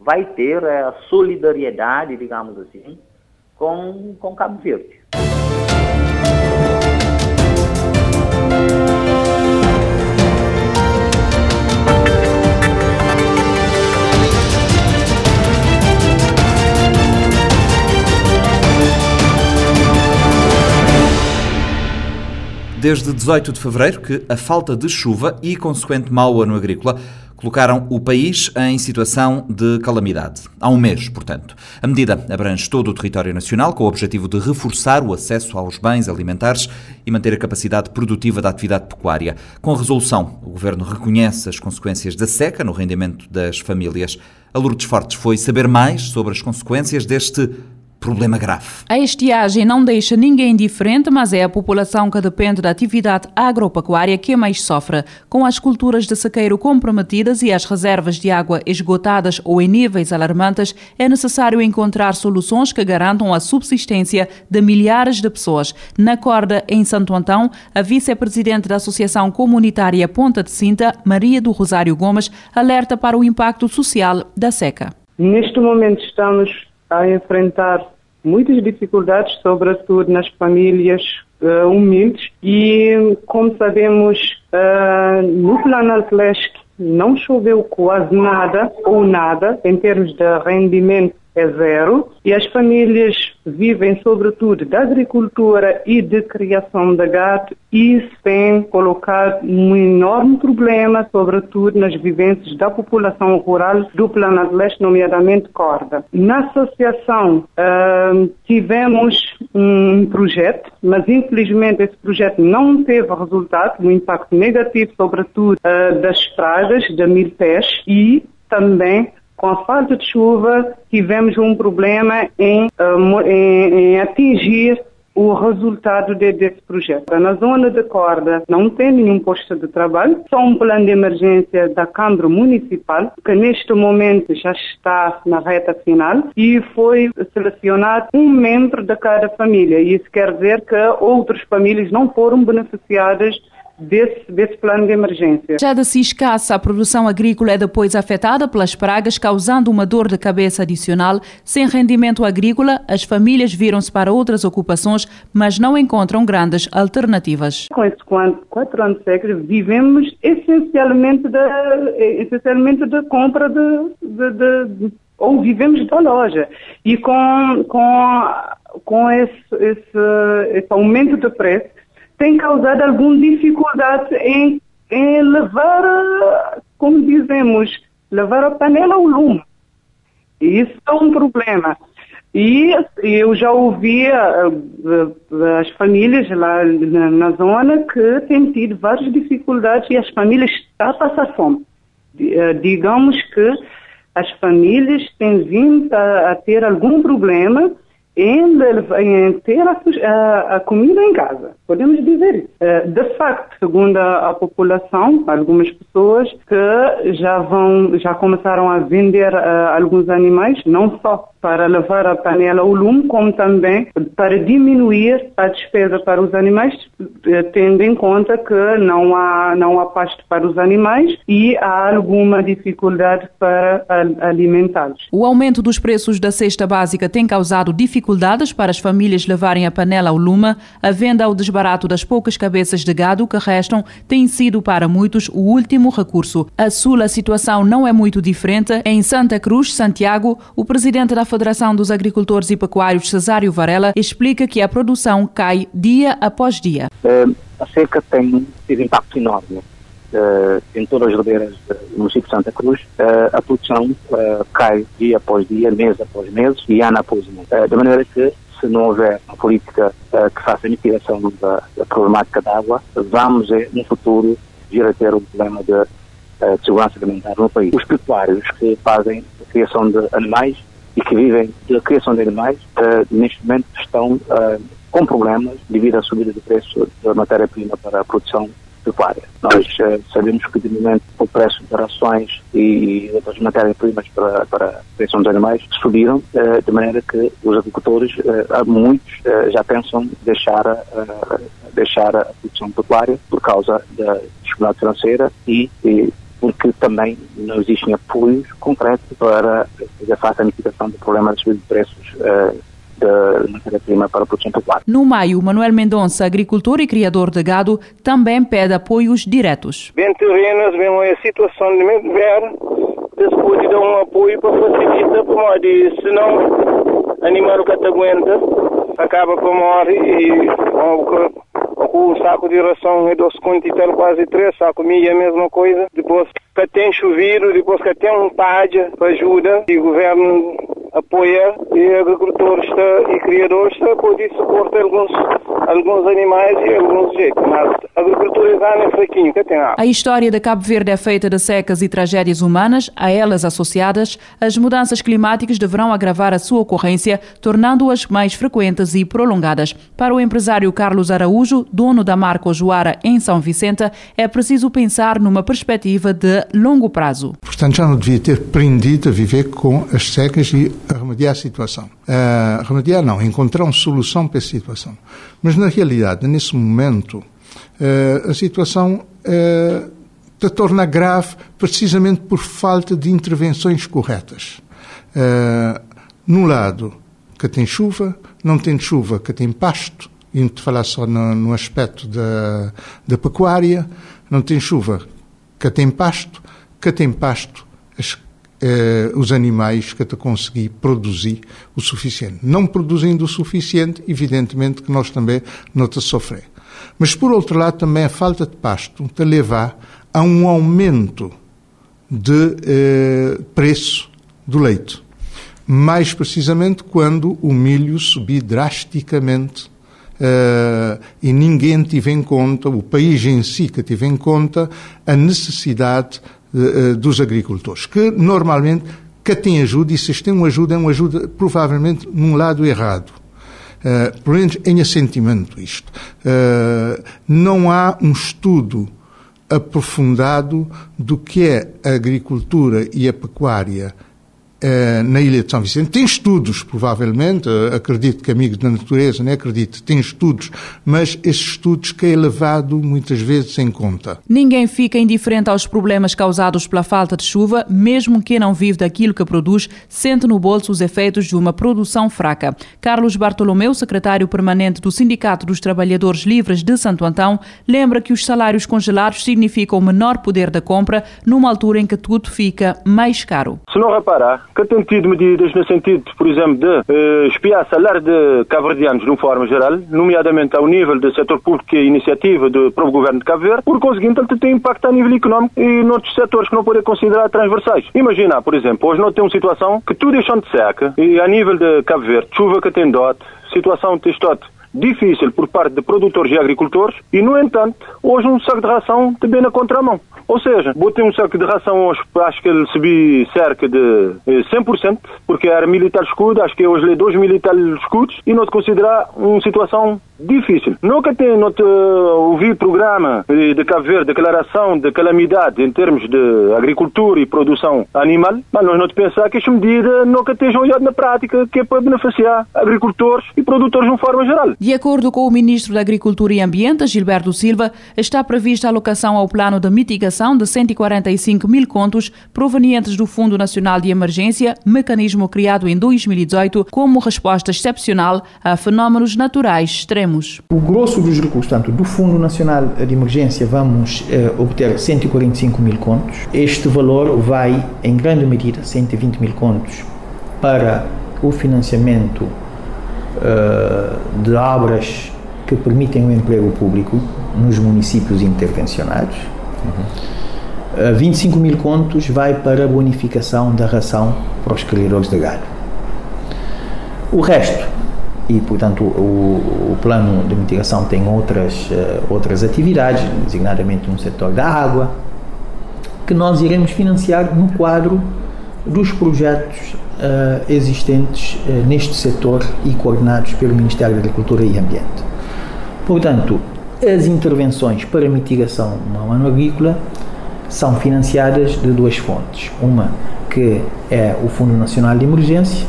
vai ter a solidariedade, digamos assim, com, com Cabo Verde. Desde 18 de fevereiro que a falta de chuva e consequente mau ano agrícola colocaram o país em situação de calamidade. Há um mês, portanto. A medida abrange todo o território nacional com o objetivo de reforçar o acesso aos bens alimentares e manter a capacidade produtiva da atividade pecuária. Com a resolução, o Governo reconhece as consequências da seca no rendimento das famílias. A Lourdes Fortes foi saber mais sobre as consequências deste problema grave. A estiagem não deixa ninguém diferente, mas é a população que depende da atividade agropecuária que mais sofre. Com as culturas de sequeiro comprometidas e as reservas de água esgotadas ou em níveis alarmantes, é necessário encontrar soluções que garantam a subsistência de milhares de pessoas. Na corda, em Santo Antão, a vice-presidente da Associação Comunitária Ponta de Cinta, Maria do Rosário Gomes, alerta para o impacto social da seca. Neste momento estamos a enfrentar muitas dificuldades, sobretudo nas famílias uh, humildes. E, como sabemos, uh, no plano Atlético não choveu quase nada ou nada em termos de rendimento é zero e as famílias vivem sobretudo da agricultura e de criação de gado e isso tem colocado um enorme problema, sobretudo nas vivências da população rural do Planalto Leste, nomeadamente Corda. Na associação uh, tivemos um projeto, mas infelizmente esse projeto não teve resultado, um impacto negativo, sobretudo uh, das pragas, da milpés e também com a falta de chuva, tivemos um problema em, em, em atingir o resultado de, desse projeto. Na zona de Corda não tem nenhum posto de trabalho, só um plano de emergência da Câmara Municipal, que neste momento já está na reta final, e foi selecionado um membro de cada família. Isso quer dizer que outras famílias não foram beneficiadas desse, desse plano de emergência. Já de si escassa, a produção agrícola é depois afetada pelas pragas, causando uma dor de cabeça adicional. Sem rendimento agrícola, as famílias viram-se para outras ocupações, mas não encontram grandes alternativas. Com esses quatro anos séculos, vivemos essencialmente da, essencialmente da compra de, de, de, ou vivemos da loja. E com, com, com esse, esse, esse aumento de preço, tem causado alguma dificuldade em, em levar, como dizemos, levar a panela ao lume. Isso é um problema. E eu já ouvi uh, as famílias lá na, na, zona que têm tido várias dificuldades e as famílias estão a passar fome. Uh, digamos que as famílias têm vindo a, a ter algum problema em, em ter a, a, comida em casa. Podemos dizer. Eh, de facto, segundo a, população, algumas pessoas que já vão, já começaram a vender uh, alguns animais, não só para levar a panela ao lume, como também para diminuir a despesa para os animais, eh, tendo em conta que não há, não há pasto para os animais e há alguma dificuldade para alimentá-los. O aumento dos preços da cesta básica tem causado dificuldades para as famílias levarem a panela ao lume. A venda ao desbarato das poucas cabeças de gado que restam tem sido para muitos o último recurso. A sul a situação não é muito diferente. Em Santa Cruz, Santiago, o presidente da Federação dos Agricultores e Pecuários, Cesário Varela, explica que a produção cai dia após dia. Uh, a seca tem tido impacto enorme. Uh, em todas as ladeiras do município de Santa Cruz, uh, a produção cai dia após dia, mês após mês e ano após ano. de maneira que, se não houver uma política que faça a mitigação da, da problemática da água, vamos, no futuro, vir a ter um problema de, de segurança alimentar no país. Os pecuários que fazem a criação de animais e que vivem da criação de animais, uh, neste momento estão uh, com problemas devido à subida do preço da matéria-prima para a produção Nós uh, sabemos que, de momento, o preço de rações e outras matérias-primas para, para a criação de animais subiram, de maneira que os agricultores, muitos, já pensam deixar deixar a produção pecuária por causa da dificuldade financeira e, e porque também não existem apoios concretos para fazer face à mitigação do problema de subida de preços uh, da matéria-prima para a produção pecuária. No maio, Manuel Mendonça, agricultor e criador de gado, também pede apoios diretos. Bem terrenos, bem a situação de ver, depois de dar um apoio para facilitar, porque senão animar o que aguenta, acaba por morrer e com um saco de ração e dois quantidades quase três sacos, meia a mesma coisa. Depois que tem chovido, depois que tem um pádia para ajuda, e o governo apoia e agricultores e criadores podem suportar alguns, alguns animais e alguns jeitos, mas a agricultura é fraquinho, que tem água. A história de Cabo Verde é feita de secas e tragédias humanas, a elas associadas, as mudanças climáticas deverão agravar a sua ocorrência, tornando-as mais frequentes e prolongadas. Para o empresário Carlos Araújo, dono da marca Ojoara em São Vicente, é preciso pensar numa perspectiva de longo prazo. Portanto, já não devia ter aprendido a viver com as secas e a remediar a situação. Remediar não, encontrar uma solução para essa situação. Mas, na realidade, nesse momento, uh, a situação se torna grave precisamente por falta de intervenções corretas. Uh, num lado, que tem chuva, não tem chuva, que tem pasto, e não te falar só no, no aspecto da, da pecuária, não tem chuva, que tem pasto, que as eh, os animais que te conseguir produzir o suficiente. Não produzindo o suficiente, evidentemente que nós também não te sofrer. Mas, por outro lado, também a falta de pasto te levar a um aumento de eh, preço do leite. Mais precisamente quando o milho subir drasticamente uh, e ninguém teve em conta, o país em si que teve em conta, a necessidade uh, dos agricultores, que normalmente que têm ajuda, e se têm uma ajuda, é uma ajuda provavelmente num lado errado. Uh, pelo menos em assentimento isto. Uh, não há um estudo aprofundado do que é a agricultura e a pecuária na Ilha de São Vicente. Tem estudos, provavelmente, eh, acredito que amigos da natureza, não é? acredito, tem estudos, mas esses estudos que é levado muitas vezes em conta. Ninguém fica indiferente aos problemas causados pela falta de chuva, mesmo quem não vive daquilo que produz, sente no bolso os efeitos de uma produção fraca. Carlos Bartolomeu, secretário permanente do Sindicato dos Trabalhadores Livres de Santo Antão, lembra que os salários congelados significam menor poder da compra numa altura em que tudo fica mais caro. Se não reparar, que tem tido medidas no sentido, por exemplo, de uh, espiar salário de cabo-verdianos de uma forma geral, nomeadamente ao nível do setor público e iniciativa do próprio governo de Cabo Verde, por conseguinte ele tem impacto a nível económico e noutros setores que não podem considerar transversais. Imagina, por exemplo, hoje não tem uma situação que tudo deixou de seca e a nível de Cabo Verde, chuva que tem dote, situação de estote difícil por parte de produtores e agricultores e, no entanto, hoje um saco de ração também na contramão. Ou seja, botei um saco de ração hoje, acho que ele subi cerca de 100%, eh, porque era militar escudo, acho que hoje lhe 2 militares escudos, e não te considerar uma situação difícil. Nunca tem, não te ouvi programa de Cabo Verde, declaração de calamidade em termos de agricultura e produção animal, mas nós não pensar que esta medida nunca estejam olhado na prática, que é para beneficiar agricultores e produtores de uma forma geral. De acordo com o Ministro da Agricultura e Ambiente, Gilberto Silva, está prevista a alocação ao plano de mitigação de 145 mil contos provenientes do Fundo Nacional de Emergência, mecanismo criado em 2018 como resposta excepcional a fenómenos naturais extremos? O grosso dos recursos, tanto do Fundo Nacional de Emergência, vamos eh, obter 145 mil contos. Este valor vai, em grande medida, 120 mil contos, para o financiamento eh, de obras que permitem o emprego público nos municípios intervencionados. Uhum. 25 mil contos vai para a bonificação da ração para os criadores de gado. O resto e, portanto, o, o, plano de mitigação tem outras, uh, outras atividades, designadamente no setor da água, que nós iremos financiar no quadro dos projetos uh, existentes uh, neste setor e coordenados pelo Ministério da Agricultura e Ambiente. Portanto, as intervenções para mitigação ano agrícola são financiadas de duas fontes. Uma que é o Fundo Nacional de Emergência,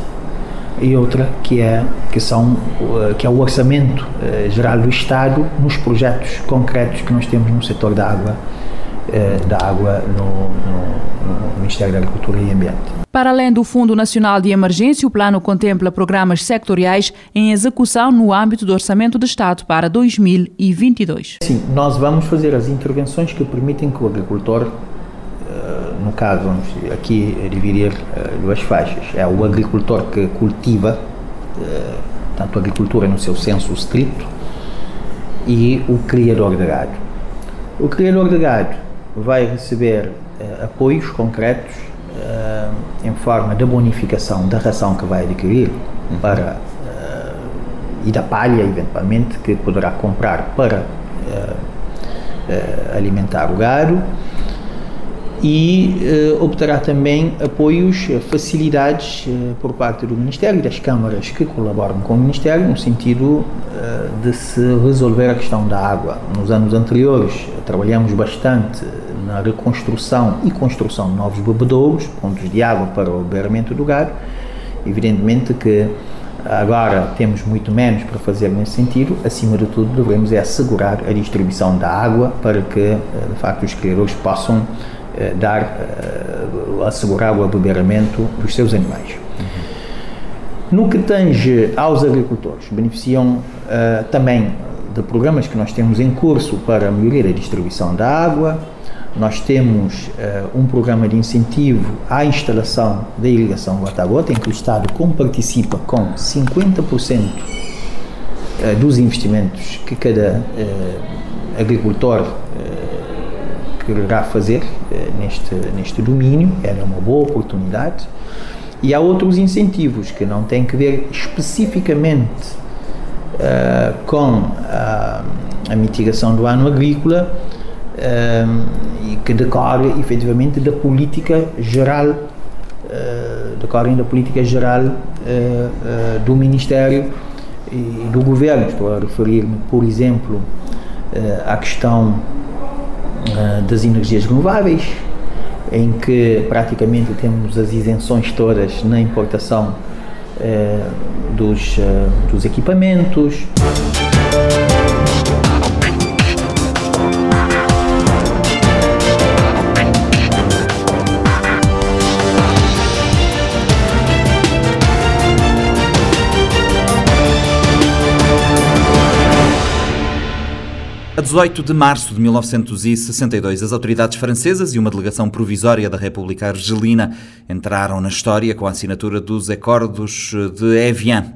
e outra que é que são eh, que é o orçamento geral do Estado nos projetos concretos que nós temos no setor da água da água no Ministério da Agricultura e Ambiente. Para além do Fundo Nacional de Emergência, o plano contempla programas sectoriais em execução no âmbito do Orçamento do Estado para 2022. Sim, nós vamos fazer as intervenções que permitem que o agricultor no caso, vamos aqui dividir uh, duas faixas. É o agricultor que cultiva, uh, tanto a agricultura no seu senso estrito, e o criador de gado. O criador de gado vai receber apoios concretos em forma da bonificação da ração que vai adquirir uhum. para e da palha, eventualmente, que poderá comprar para alimentar o gado e uh, obterá também apoios, eh, facilidades uh, por parte do Ministério e das câmaras que colaboram com o Ministério no sentido uh, de se resolver a questão da água. Nos anos anteriores trabalhamos bastante na reconstrução e construção de novos bebedouros, pontos de água para o beberamento do gado. Evidentemente que agora temos muito menos para fazer nesse sentido, acima de tudo devemos é assegurar a distribuição da água para que de facto os criadores possam eh, dar, eh, assegurar o abeberamento dos seus animais. No que tange aos agricultores, beneficiam também de programas que nós temos em curso para melhorar a distribuição da água, nós temos uh, um programa de incentivo à instalação da irrigação gota a gota, em que o Estado participa com 50% uh, dos investimentos que cada uh, agricultor quererá fazer neste, neste domínio, era uma boa oportunidade. E há outros incentivos que não têm que ver especificamente com a, a mitigação do ano agrícola, e que decorre efetivamente da política geral uh, decorrem da política geral uh, uh, do Ministério e do Governo. Estou a referir-me, por exemplo, à questão das energias renováveis, em que praticamente temos as isenções todas na importação dos, dos equipamentos. 18 de março de 1962, as autoridades francesas e uma delegação provisória da República Argelina entraram na história com a assinatura dos Acordos de Evian.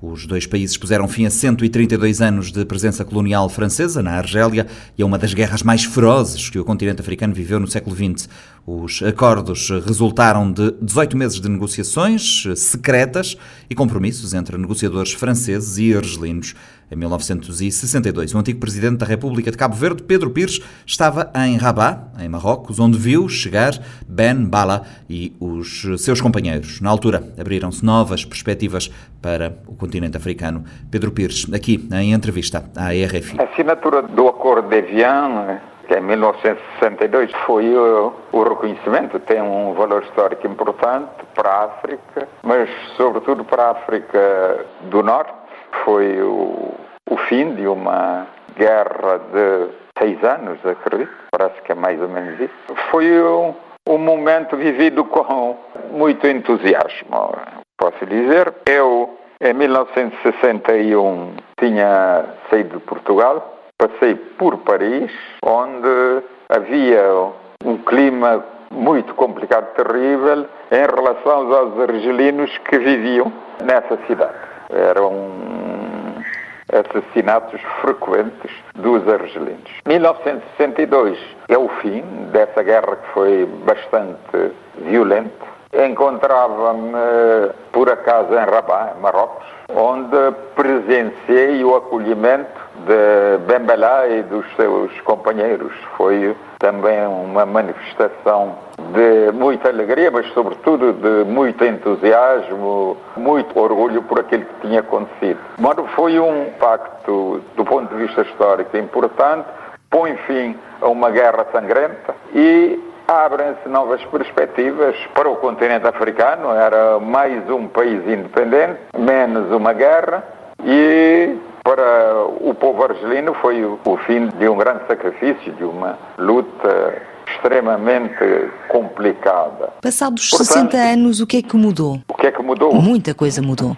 Os dois países puseram fim a 132 anos de presença colonial francesa na Argélia e a uma das guerras mais ferozes que o continente africano viveu no século XX. Os acordos resultaram de 18 meses de negociações secretas e compromissos entre negociadores franceses e argelinos. Em 1962, o antigo presidente da República de Cabo Verde, Pedro Pires, estava em Rabat, em Marrocos, onde viu chegar Ben Bala e os seus companheiros. Na altura, abriram-se novas perspectivas para o continente africano. Pedro Pires, aqui em entrevista à RFI. A assinatura do Acordo de Evian que em 1962 foi o, o, reconhecimento, tem um valor histórico importante para a África, mas sobretudo para a África do Norte, foi o, o fim de uma guerra de seis anos, acredito, parece que é mais ou menos isso. Foi um, um momento vivido com muito entusiasmo, posso dizer. Eu, em 1961, tinha saído de Portugal, passei por Paris, onde havia um clima muito complicado, terrível, em relação aos argelinos que viviam nessa cidade. Eram assassinatos frequentes dos argelinos. 1962 é o fim dessa guerra que foi bastante violenta. Encontrava-me, por acaso, em Rabat, Marrocos, onde presenciei o acolhimento de Bembelá e dos seus companheiros. Foi também uma manifestação de muita alegria, mas sobretudo de muito entusiasmo, muito orgulho por aquilo que tinha acontecido. Mas foi um pacto, do ponto de vista histórico, importante, põe fim a uma guerra sangrenta e abrem-se novas perspectivas para o continente africano. Era mais um país independente, menos uma guerra e para o povo argelino foi o fim de um grande sacrifício, de uma luta extremamente complicada. Passados Portanto, 60 anos, o que é que mudou? O que é que mudou? Muita coisa mudou.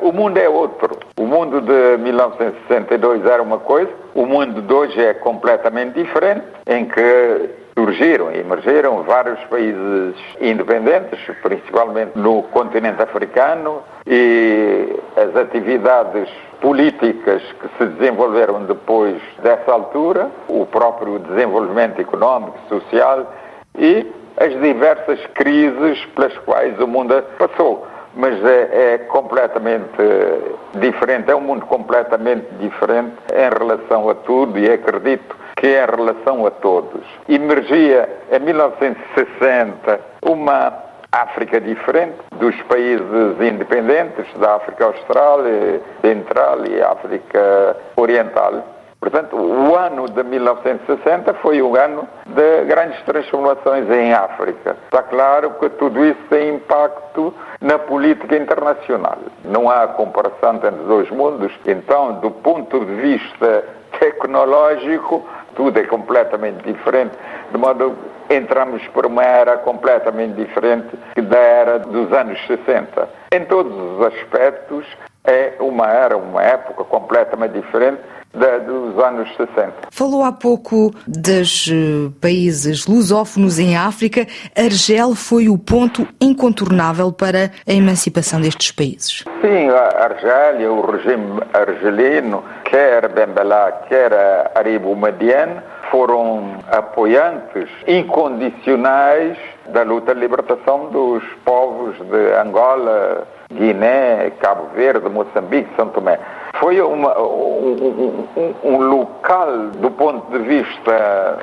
O mundo é outro. O mundo de 1962 era uma coisa, o mundo de hoje é completamente diferente, em que surgiram e emergiram vários países independentes, principalmente no continente africano, e as atividades políticas que se desenvolveram depois dessa altura, o próprio desenvolvimento económico, social e as diversas crises pelas quais o mundo passou. Mas é, é completamente diferente, é um mundo completamente diferente em relação a tudo e acredito que é em relação a todos. Emergia em 1960 uma África diferente dos países independentes da África Austral, Central e África Oriental. Portanto, o ano de 1960 foi um ano de grandes transformações em África. Está claro que tudo isso tem impacto na política internacional. Não há comparação entre os dois mundos. Então, do ponto de vista tecnológico, tudo é completamente diferente, de modo entramos por uma era completamente diferente da era dos anos 60. Em todos os aspectos, é uma era, uma época completamente diferente dos anos 60. Falou há pouco dos uh, países lusófonos em África. Argel foi o ponto incontornável para a emancipação destes países. Sim, a Argélia, o regime argelino, quer Ben Bella, quer Aribo Madiane, foram apoiantes incondicionais da luta de libertação dos povos de Angola, Guiné, Cabo Verde, Moçambique, São Tomé. Foi uma, um, um, um local, do ponto de vista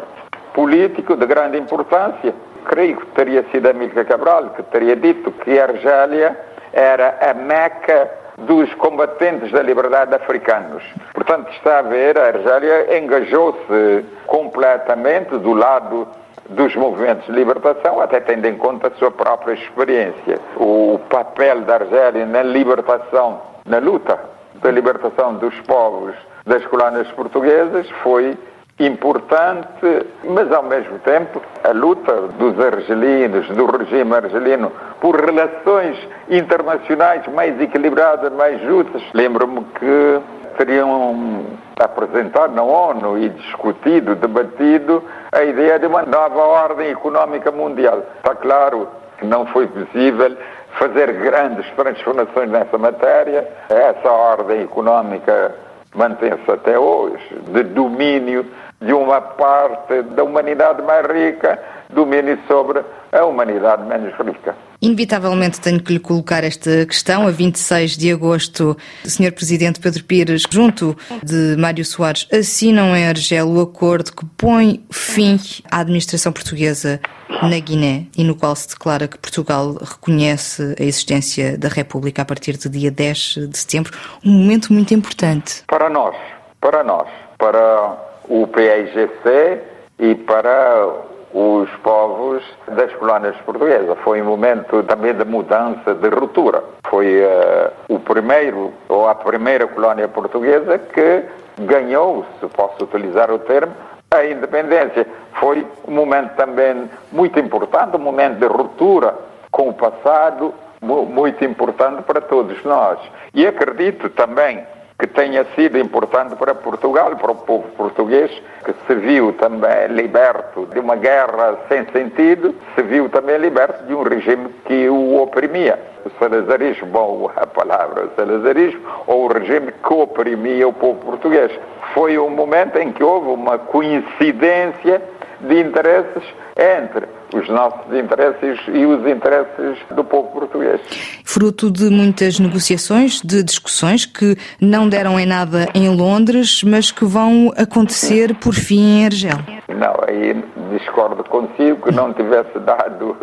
político, de grande importância. Creio que teria sido Amílcar Cabral que teria dito que Argélia era a meca dos combatentes da liberdade africanos. Portanto, está a ver, a Argélia engajou-se completamente do lado dos movimentos de libertação, até tendo em conta a sua própria experiência. O papel da Argélia na libertação, na luta da libertação dos povos das colónias portuguesas foi importante, mas ao mesmo tempo a luta dos argelinos, do regime argelino, por relações internacionais mais equilibradas, mais justas. Lembro-me que teriam apresentado na ONU e discutido, debatido a ideia de uma nova ordem económica mundial. Está claro que não foi possível fazer grandes transformações nessa matéria. Essa ordem económica mantém-se até hoje, de domínio de uma parte da humanidade mais rica, domínio sobre a humanidade menos rica. Inevitavelmente tenho que lhe colocar esta questão. A 26 de agosto, o Sr. Presidente Pedro Pires, junto de Mário Soares, assinam em Argel o acordo que põe fim à administração portuguesa na Guiné e no qual se declara que Portugal reconhece a existência da República a partir do dia 10 de setembro. Um momento muito importante. Para nós, para nós, para o PIGC e para os povos das colónias portuguesas. Foi um momento também de mudança, de ruptura. Foi uh, o primeiro, ou a primeira colónia portuguesa que ganhou, se posso utilizar o termo, a independência. Foi um momento também muito importante, um momento de ruptura com o passado, muito importante para todos nós. E acredito também que tenha sido importante para Portugal, para o povo português, que se viu também liberto de uma guerra sem sentido, se viu também liberto de um regime que o oprimia. O salazarismo, bom, a palavra salazarismo, ou o regime que oprimia o povo português. Foi um momento em que houve uma coincidência de interesses entre os nossos interesses e os interesses do povo português. Fruto de muitas negociações, de discussões que não deram em nada em Londres, mas que vão acontecer por fim em Argel. Não, aí discordo consigo que não tivesse dado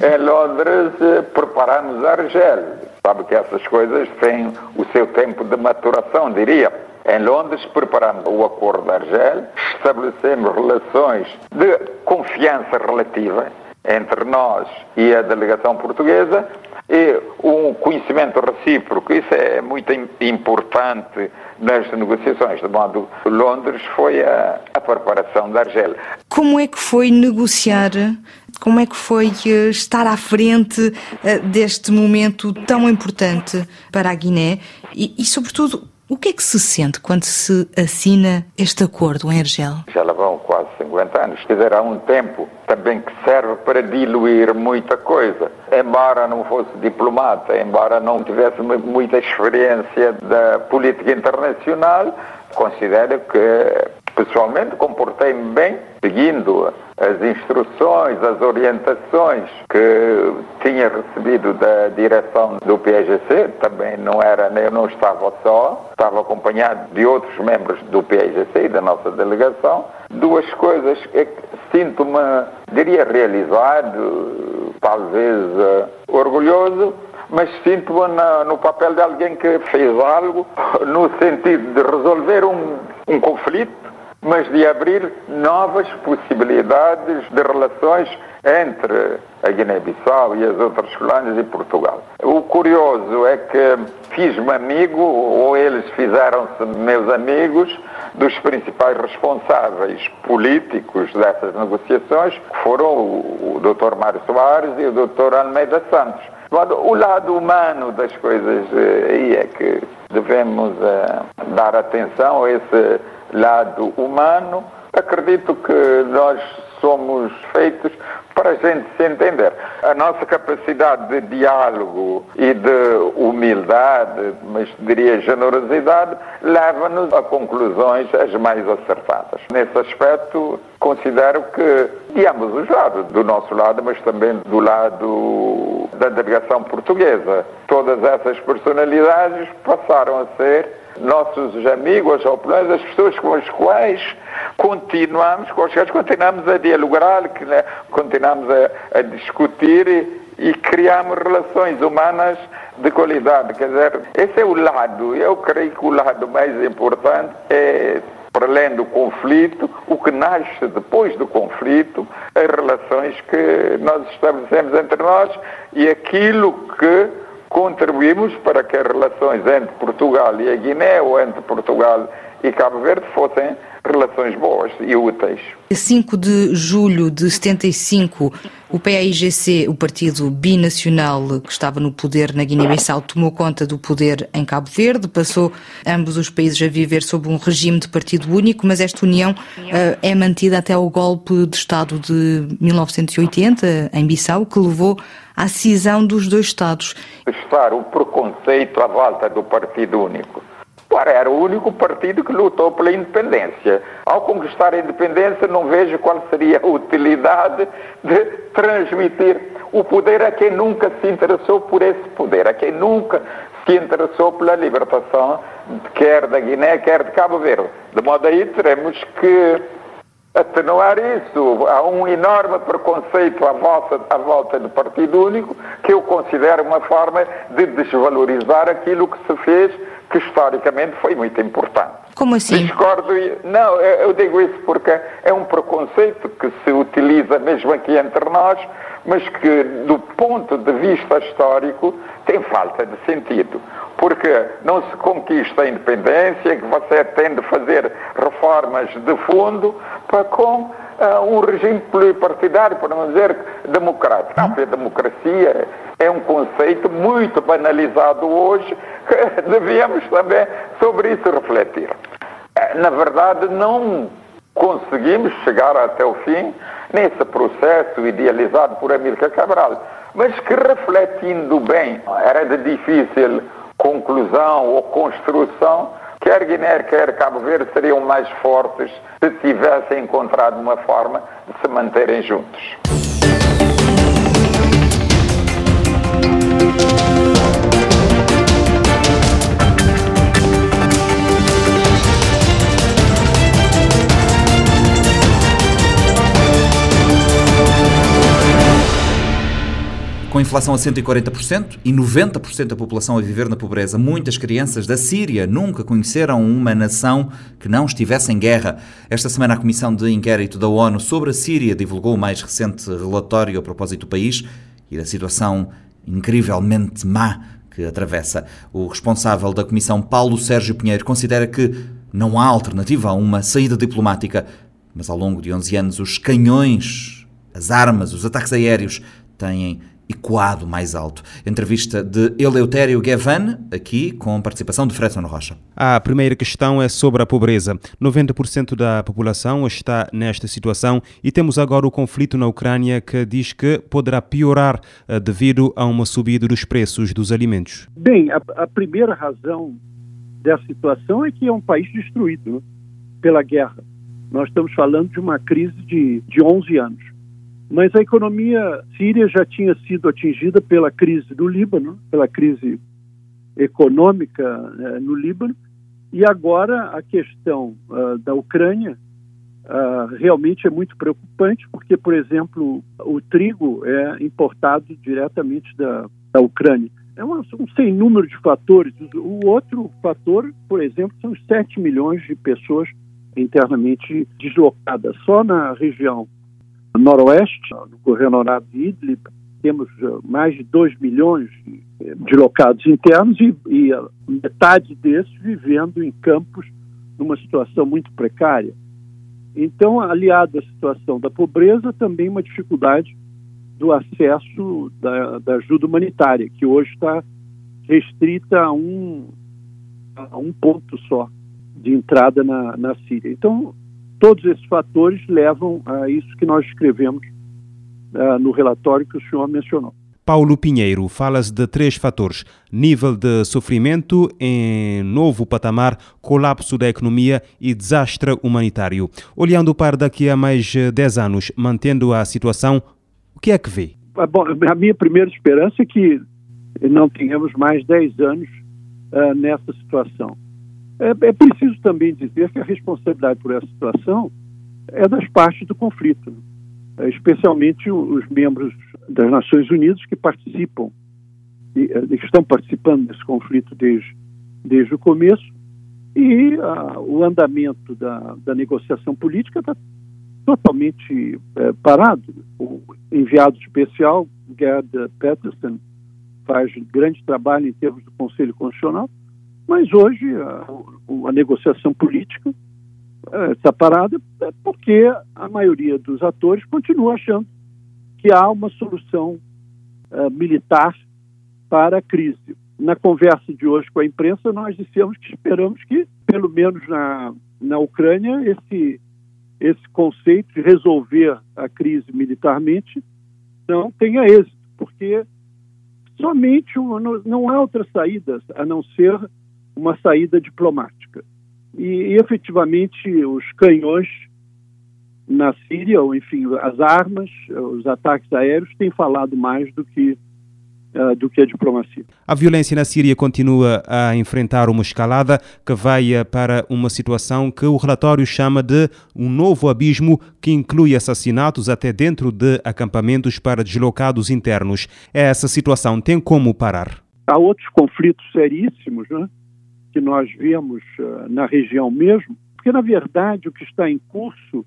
em Londres, preparamos Argel. Sabe que essas coisas têm o seu tempo de maturação, diria. Em Londres, preparamos o Acordo de Argel, estabelecemos relações de confiança relativa entre nós e a delegação portuguesa e um conhecimento recíproco. Isso é muito importante nas negociações, de modo que Londres foi a, a preparação da Argel. Como é que foi negociar como é que foi eh, estar à frente eh, deste momento tão importante para a Guiné e, e sobretudo, o que é que se sente quando se assina este acordo em Argel? Já lá vão quase 50 anos. Quer dizer, há um tempo também que serve para diluir muita coisa. Embora não fosse diplomata, embora não tivesse muita experiência da política internacional, considero que pessoalmente comportei-me bem, seguindo as instruções, as orientações que tinha recebido da direção do PIGC, também não era, eu não estava só, estava acompanhado de outros membros do PIGC e da nossa delegação. Duas coisas é que sinto-me, diria, realizado, talvez uh, orgulhoso, mas sinto-me no papel de alguém que fez algo no sentido de resolver um, um conflito mas de abrir novas possibilidades de relações entre a Guiné-Bissau e as outras colónias e Portugal. O curioso é que fiz-me amigo, ou eles fizeram-se meus amigos, dos principais responsáveis políticos dessas negociações, que foram o, Dr. Mário Soares e o Dr. Almeida Santos O lado humano das coisas eh, aí é que devemos uh, dar atenção a esse lado humano. Acredito que nós somos feitos para a gente se entender. A nossa capacidade de diálogo e de humildade, mas diria generosidade, leva-nos a conclusões as mais acertadas. Nesse aspecto, considero que de ambos os lados, do nosso lado, mas também do lado da delegação portuguesa, todas essas personalidades passaram a ser nossos amigos, opiniões, as pessoas com as quais continuamos, com as quais continuamos a dialogar, né, continuamos a, a discutir e, e criamos relações humanas de qualidade. Quer dizer, esse é o lado, eu creio que o lado mais importante é para além do conflito, o que nasce depois do conflito, as relações que nós estabelecemos entre nós e aquilo que contribuímos para que as relações entre Portugal e a Guiné ou entre Portugal e Cabo Verde fossem relações boas e úteis. 5 de julho de 75, o PAIGC, o partido binacional que estava no poder na Guiné-Bissau, tomou conta do poder em Cabo Verde, passou ambos os países a viver sob um regime de partido único, mas esta união uh, é mantida até o golpe de Estado de 1980 em Bissau, que levou à cisão dos dois Estados. Estar o preconceito à volta do partido único Ora, era o único partido que lutou pela independência. Ao conquistar a independência, não vejo qual seria a utilidade de transmitir o poder a quem nunca se interessou por esse poder, a quem nunca se interessou pela libertação, quer da Guiné, quer de Cabo Verde. De modo aí, teremos que atenuar isso. Há um enorme preconceito à volta, à volta do Partido Único que eu considero uma forma de desvalorizar aquilo que se fez que historicamente foi muito importante. Como assim? Discordo, não, eu digo isso porque é um preconceito que se utiliza mesmo aqui entre nós, mas que do ponto de vista histórico tem falta de sentido. Porque não se conquista a independência, que você tem de fazer reformas de fundo para com uh, um regime pluripartidário, para não dizer democrático. Não, a democracia é um conceito muito banalizado hoje, [laughs] que devíamos também sobre isso refletir. Eh, na verdade, não conseguimos chegar até o fim nesse processo idealizado por Amílcar Cabral, mas que refletindo bem, era de difícil conclusão ou construção, quer Guiné, quer Cabo Verde seriam mais fortes se tivessem encontrado uma forma de se manterem juntos. Com inflação a 140% e 90% da população a viver na pobreza, muitas crianças da Síria nunca conheceram uma nação que não estivesse em guerra. Esta semana, a Comissão de Inquérito da ONU sobre a Síria divulgou o mais recente relatório a propósito do país e da situação incrivelmente má que atravessa. O responsável da Comissão, Paulo Sérgio Pinheiro, considera que não há alternativa a uma saída diplomática, mas ao longo de 11 anos os canhões, as armas, os ataques aéreos têm ecoado mais alto. Entrevista de Eleutério Gavan, aqui com participação de Fredson Rocha. A primeira questão é sobre a pobreza. 90% da população está nesta situação e temos agora o conflito na Ucrânia que diz que poderá piorar eh, devido a uma subida dos preços dos alimentos. Bem, a, a primeira razão dessa situação é que é um país destruído né, pela guerra. Nós estamos falando de uma crise de, de 11 anos. Mas a economia síria já tinha sido atingida pela crise do Líbano, pela crise econômica né, no Líbano, e agora a questão uh, da Ucrânia uh, realmente é muito preocupante, porque, por exemplo, o trigo é importado diretamente da, da Ucrânia. É um, um sem número de fatores. O outro fator, por exemplo, são 7 milhões de pessoas internamente deslocadas. Só na região noroeste, no governorado de Idlib, temos eh, mais de 2 milhões de locados internos e, e metade desses vivendo em campos numa situação muito precária. Então, aliado à situação da pobreza, também uma dificuldade do acesso da, da ajuda humanitária, que hoje está restrita a um, a um ponto só de entrada na, na Síria. Então, todos esses fatores levam a isso que nós escrevemos uh, no relatório que o senhor mencionou. Paulo Pinheiro, falas de três fatores: nível de sofrimento em novo patamar, colapso da economia e desastre humanitário. Olhando para daqui a mais 10 anos, mantendo a situação, o que é que vê? Ah, bom, a minha primeira esperança é que não tenhamos mais 10 anos uh, nessa situação. É, é, preciso também dizer que a responsabilidade por essa situação é das partes do conflito, né? especialmente os membros das Nações Unidas que participam, e, que estão participando desse conflito desde, desde o começo, e uh, o andamento da, da negociação política está totalmente é, parado. O enviado especial, Gerd Peterson, faz grande trabalho em termos do Conselho Constitucional, mas hoje a, a negociação política é, está parada é porque a maioria dos atores continua achando que há uma solução é, militar para a crise. Na conversa de hoje com a imprensa, nós dissemos que esperamos que, pelo menos na, na Ucrânia, esse, esse conceito de resolver a crise militarmente não tenha êxito, porque somente não há outra saída a não ser uma saída diplomática. E, e, efetivamente os canhões na Síria, ou enfim, as armas, os ataques aéreos têm falado mais do que uh, do que a diplomacia. A violência na Síria continua a enfrentar uma escalada que vai eh, para uma situação que o relatório chama de um novo abismo que inclui assassinatos até dentro de acampamentos para deslocados internos. Essa situação tem como parar? Há outros conflitos seríssimos, né? Que nós vemos uh, na região mesmo, porque na verdade o que está em curso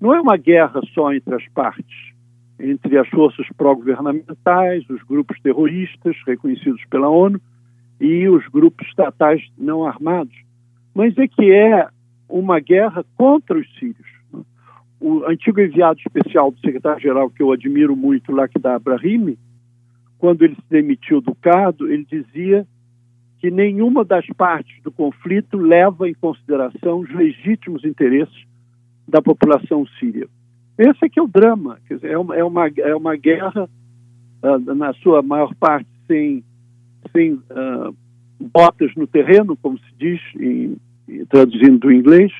não é uma guerra só entre as partes, entre as forças pró-governamentais, os grupos terroristas reconhecidos pela ONU e os grupos estatais não armados, mas é que é uma guerra contra os sírios. O antigo enviado especial do secretário-geral, que eu admiro muito, Lakhdar Brahimi, quando ele se demitiu do cargo, ele dizia que nenhuma das partes do conflito leva em consideração os legítimos interesses da população síria. Esse é que é o drama, quer dizer, é uma, é uma, é uma guerra, uh, na sua maior parte, sem, sem uh, botas no terreno, como se diz, em, traduzindo do inglês,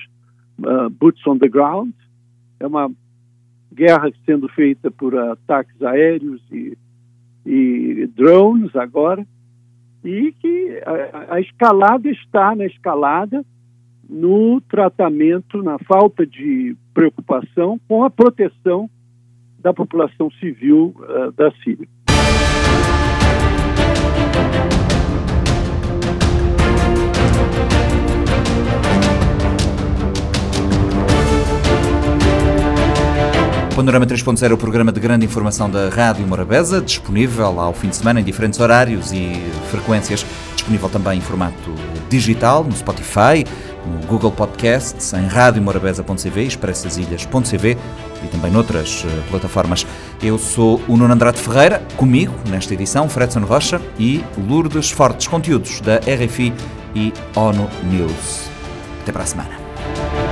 uh, boots on the ground. É uma guerra sendo feita por ataques aéreos e, e drones agora, e que a, a escalada está na escalada no tratamento, na falta de preocupação com a proteção da população civil uh, da Síria. Panorama 3.0 é o programa de grande informação da Rádio Morabeza, disponível ao fim de semana em diferentes horários e frequências, disponível também em formato digital no Spotify, no Google Podcasts, em radiomorabeza.cv, expressasilhas.cv e também noutras uh, plataformas. Eu sou o Nuno Andrade Ferreira, comigo nesta edição, Fredson Rocha e Lourdes Fortes, conteúdos da RFI e ONU News. Até para a semana.